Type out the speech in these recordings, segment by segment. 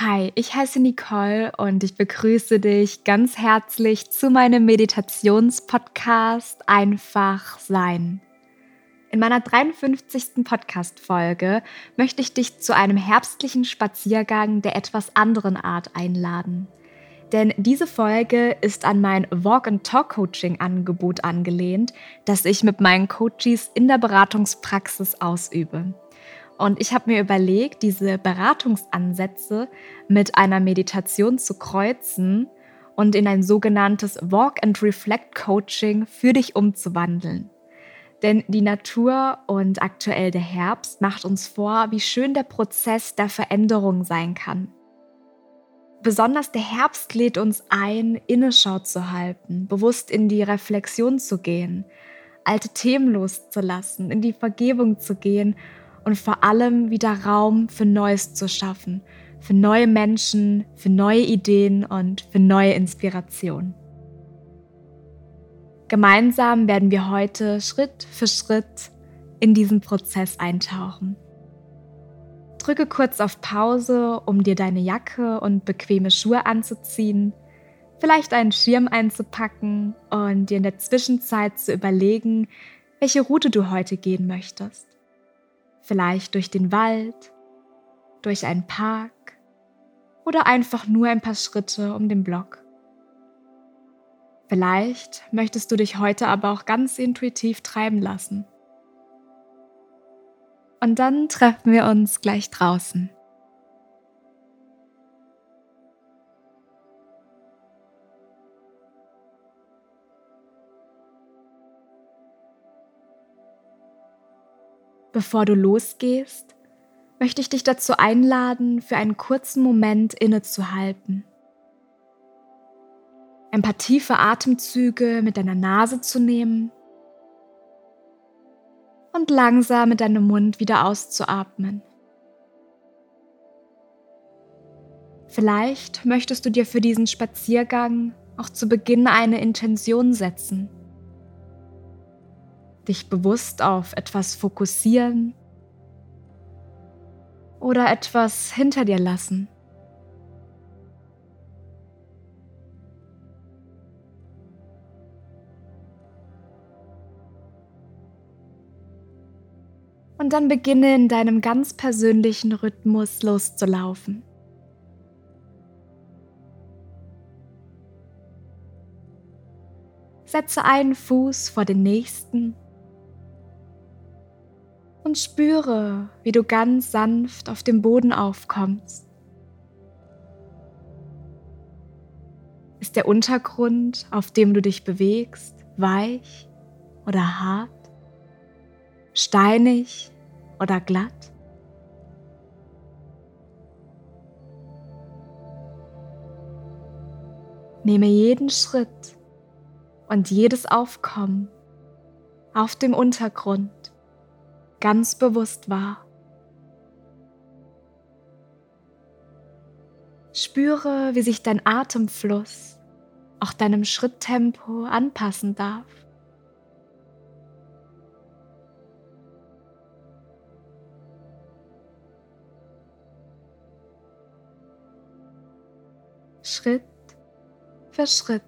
Hi, ich heiße Nicole und ich begrüße dich ganz herzlich zu meinem Meditationspodcast Einfach Sein. In meiner 53. Podcast-Folge möchte ich dich zu einem herbstlichen Spaziergang der etwas anderen Art einladen. Denn diese Folge ist an mein Walk-and-Talk-Coaching-Angebot angelehnt, das ich mit meinen Coaches in der Beratungspraxis ausübe. Und ich habe mir überlegt, diese Beratungsansätze mit einer Meditation zu kreuzen und in ein sogenanntes Walk and Reflect Coaching für dich umzuwandeln. Denn die Natur und aktuell der Herbst macht uns vor, wie schön der Prozess der Veränderung sein kann. Besonders der Herbst lädt uns ein, Inneschau zu halten, bewusst in die Reflexion zu gehen, alte Themen loszulassen, in die Vergebung zu gehen und vor allem wieder Raum für Neues zu schaffen, für neue Menschen, für neue Ideen und für neue Inspirationen. Gemeinsam werden wir heute Schritt für Schritt in diesen Prozess eintauchen. Drücke kurz auf Pause, um dir deine Jacke und bequeme Schuhe anzuziehen, vielleicht einen Schirm einzupacken und dir in der Zwischenzeit zu überlegen, welche Route du heute gehen möchtest. Vielleicht durch den Wald, durch einen Park oder einfach nur ein paar Schritte um den Block. Vielleicht möchtest du dich heute aber auch ganz intuitiv treiben lassen. Und dann treffen wir uns gleich draußen. Bevor du losgehst, möchte ich dich dazu einladen, für einen kurzen Moment innezuhalten. Ein paar tiefe Atemzüge mit deiner Nase zu nehmen und langsam mit deinem Mund wieder auszuatmen. Vielleicht möchtest du dir für diesen Spaziergang auch zu Beginn eine Intention setzen dich bewusst auf etwas fokussieren oder etwas hinter dir lassen. Und dann beginne in deinem ganz persönlichen Rhythmus loszulaufen. Setze einen Fuß vor den nächsten und spüre, wie du ganz sanft auf dem Boden aufkommst. Ist der Untergrund, auf dem du dich bewegst, weich oder hart? Steinig oder glatt? Nehme jeden Schritt und jedes Aufkommen auf dem Untergrund ganz bewusst wahr. Spüre, wie sich dein Atemfluss auch deinem Schritttempo anpassen darf. Schritt für Schritt,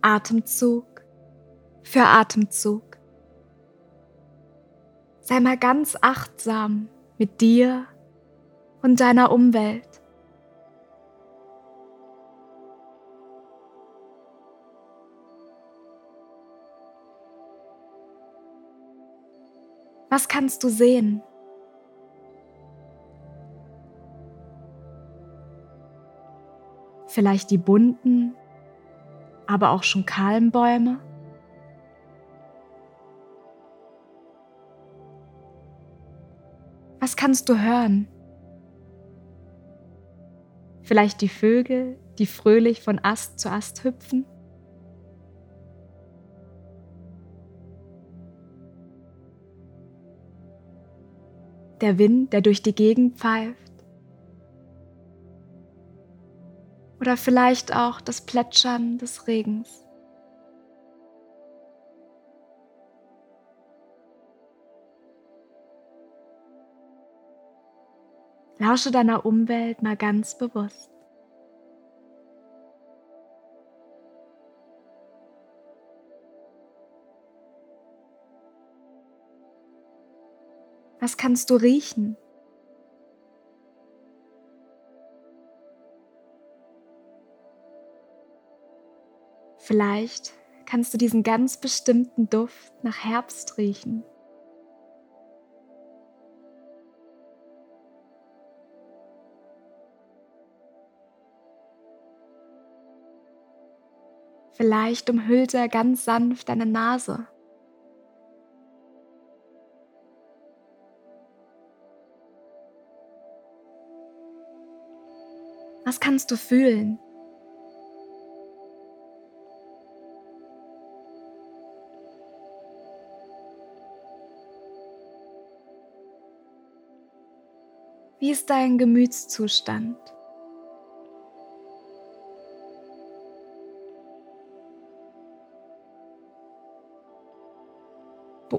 Atemzug für Atemzug. Sei mal ganz achtsam mit dir und deiner Umwelt. Was kannst du sehen? Vielleicht die bunten, aber auch schon kahlen Bäume? Kannst du hören? Vielleicht die Vögel, die fröhlich von Ast zu Ast hüpfen? Der Wind, der durch die Gegend pfeift? Oder vielleicht auch das Plätschern des Regens? Lausche deiner Umwelt mal ganz bewusst. Was kannst du riechen? Vielleicht kannst du diesen ganz bestimmten Duft nach Herbst riechen. Vielleicht umhüllt er ganz sanft deine Nase. Was kannst du fühlen? Wie ist dein Gemütszustand?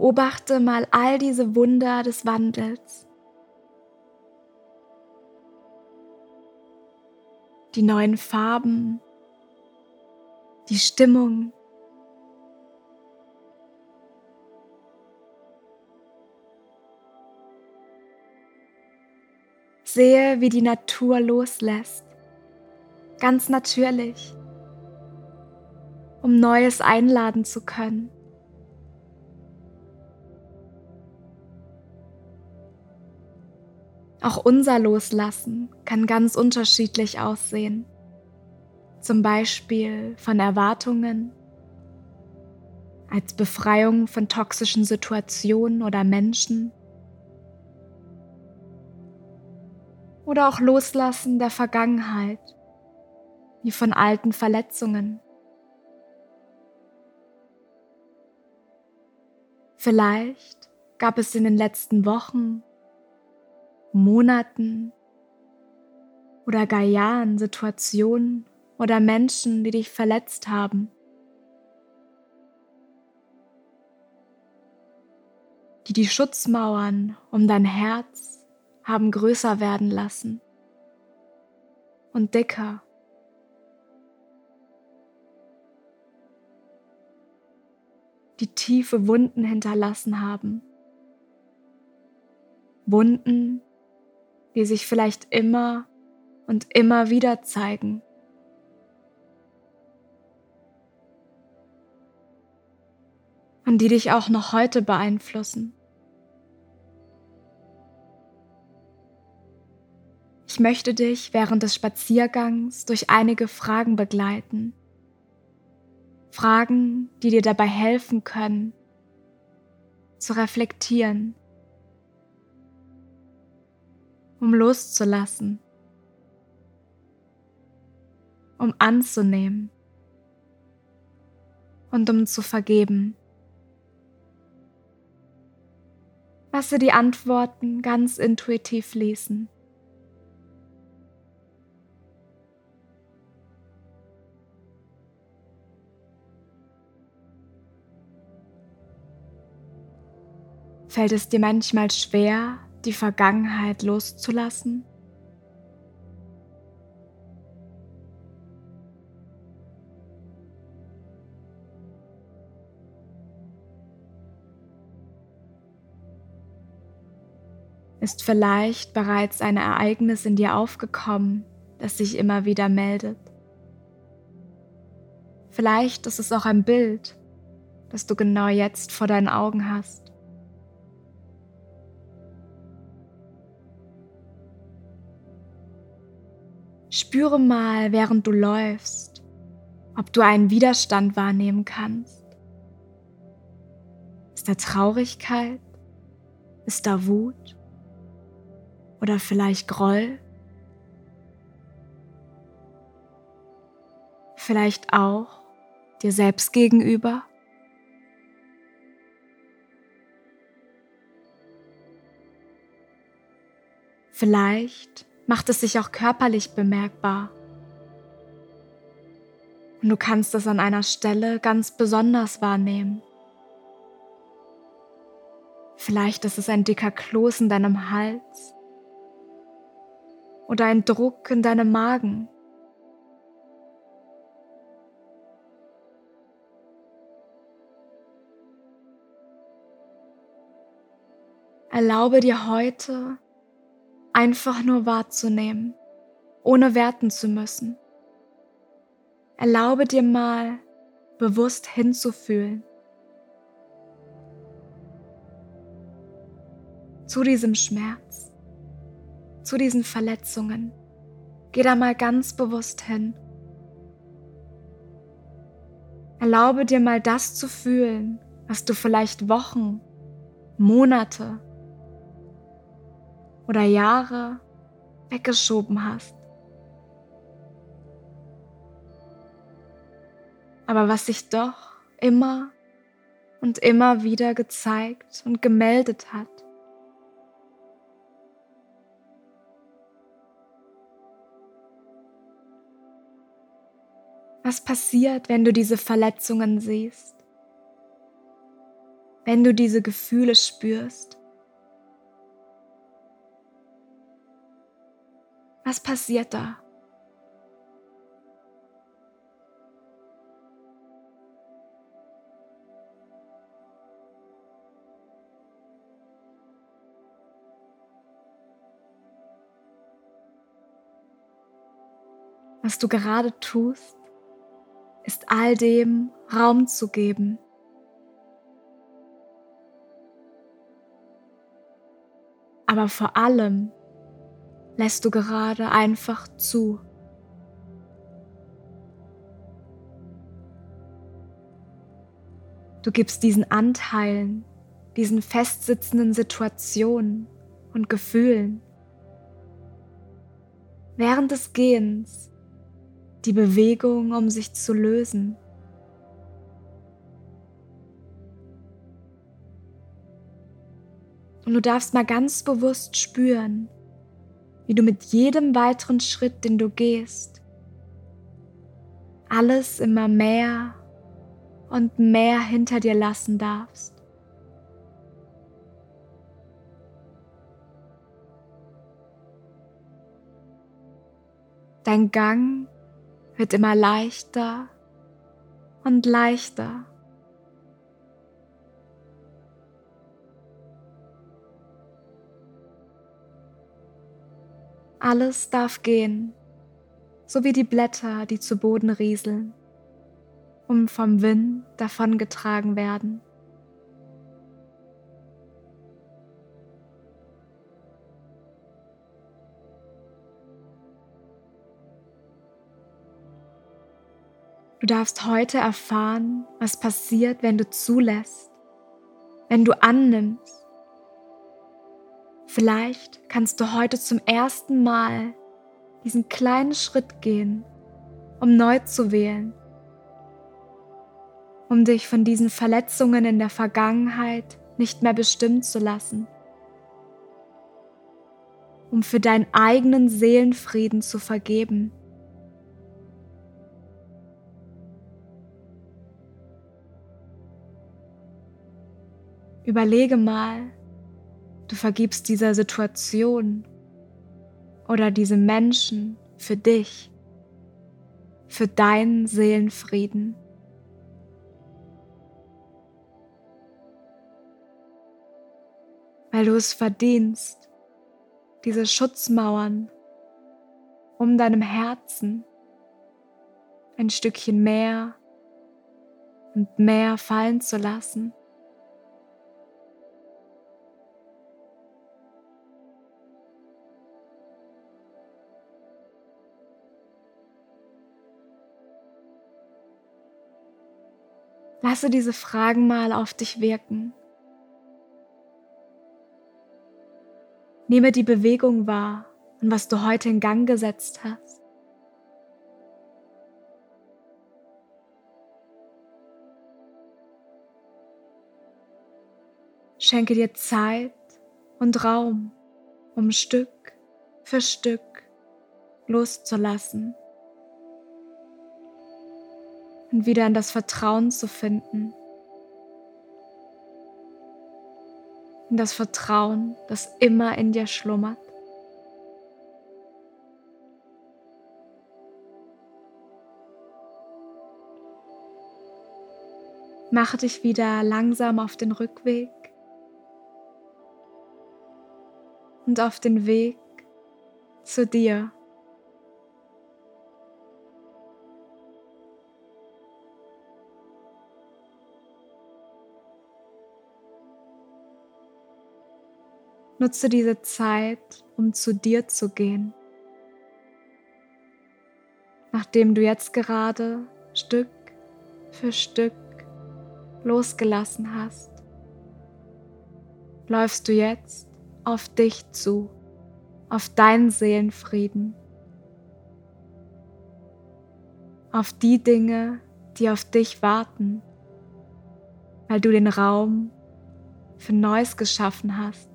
Beobachte mal all diese Wunder des Wandels. Die neuen Farben, die Stimmung, Sehe, wie die Natur loslässt, ganz natürlich, um Neues einladen zu können. Auch unser Loslassen kann ganz unterschiedlich aussehen. Zum Beispiel von Erwartungen, als Befreiung von toxischen Situationen oder Menschen oder auch Loslassen der Vergangenheit, wie von alten Verletzungen. Vielleicht gab es in den letzten Wochen, Monaten oder gar Jahren Situationen oder Menschen, die dich verletzt haben. die die Schutzmauern um dein Herz haben größer werden lassen und dicker. Die tiefe Wunden hinterlassen haben. Wunden, die sich vielleicht immer und immer wieder zeigen. Und die dich auch noch heute beeinflussen. Ich möchte dich während des Spaziergangs durch einige Fragen begleiten. Fragen, die dir dabei helfen können, zu reflektieren, um loszulassen, um anzunehmen und um zu vergeben. Lasse die Antworten ganz intuitiv fließen. Fällt es dir manchmal schwer, die Vergangenheit loszulassen? Ist vielleicht bereits ein Ereignis in dir aufgekommen, das sich immer wieder meldet? Vielleicht ist es auch ein Bild, das du genau jetzt vor deinen Augen hast. Spüre mal, während du läufst, ob du einen Widerstand wahrnehmen kannst. Ist da Traurigkeit? Ist da Wut? Oder vielleicht Groll? Vielleicht auch dir selbst gegenüber? Vielleicht macht es sich auch körperlich bemerkbar. Und du kannst es an einer Stelle ganz besonders wahrnehmen. Vielleicht ist es ein dicker Kloß in deinem Hals oder ein Druck in deinem Magen. Erlaube dir heute einfach nur wahrzunehmen, ohne werten zu müssen. Erlaube dir mal bewusst hinzufühlen. Zu diesem Schmerz, zu diesen Verletzungen. Geh da mal ganz bewusst hin. Erlaube dir mal das zu fühlen, was du vielleicht Wochen, Monate oder Jahre weggeschoben hast. Aber was sich doch immer und immer wieder gezeigt und gemeldet hat. Was passiert, wenn du diese Verletzungen siehst? Wenn du diese Gefühle spürst? Was passiert da? Was du gerade tust, ist all dem Raum zu geben. Aber vor allem lässt du gerade einfach zu. Du gibst diesen Anteilen, diesen festsitzenden Situationen und Gefühlen während des Gehens die Bewegung, um sich zu lösen. Und du darfst mal ganz bewusst spüren, wie du mit jedem weiteren Schritt, den du gehst, alles immer mehr und mehr hinter dir lassen darfst. Dein Gang wird immer leichter und leichter. Alles darf gehen, so wie die Blätter, die zu Boden rieseln, um vom Wind davongetragen werden. Du darfst heute erfahren, was passiert, wenn du zulässt, wenn du annimmst. Vielleicht kannst du heute zum ersten Mal diesen kleinen Schritt gehen, um neu zu wählen, um dich von diesen Verletzungen in der Vergangenheit nicht mehr bestimmen zu lassen, um für deinen eigenen Seelenfrieden zu vergeben. Überlege mal, du vergibst dieser Situation oder diesem Menschen für dich, für deinen Seelenfrieden. Weil du es verdienst, diese Schutzmauern um deinem Herzen ein Stückchen mehr und mehr fallen zu lassen. Lasse diese Fragen mal auf dich wirken. Nehme die Bewegung wahr und was du heute in Gang gesetzt hast. Schenke dir Zeit und Raum, um Stück für Stück loszulassen und wieder in das Vertrauen zu finden. In das Vertrauen, das immer in dir schlummert. Mache dich wieder langsam auf den Rückweg und auf den Weg zu dir. Nutze diese Zeit, um zu dir zu gehen. Nachdem du jetzt gerade Stück für Stück losgelassen hast, läufst du jetzt auf dich zu, auf deinen Seelenfrieden, auf die Dinge, die auf dich warten, weil du den Raum für Neues geschaffen hast.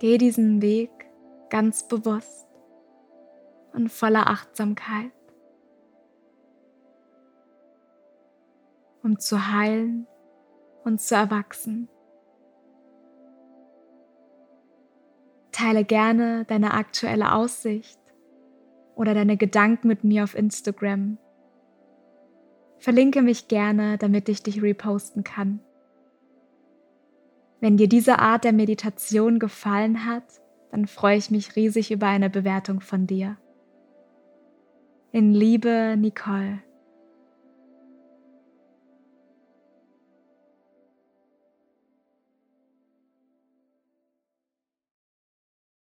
Geh diesen Weg ganz bewusst und voller Achtsamkeit, um zu heilen und zu erwachsen. Teile gerne deine aktuelle Aussicht oder deine Gedanken mit mir auf Instagram. Verlinke mich gerne, damit ich dich reposten kann. Wenn dir diese Art der Meditation gefallen hat, dann freue ich mich riesig über eine Bewertung von dir. In Liebe, Nicole.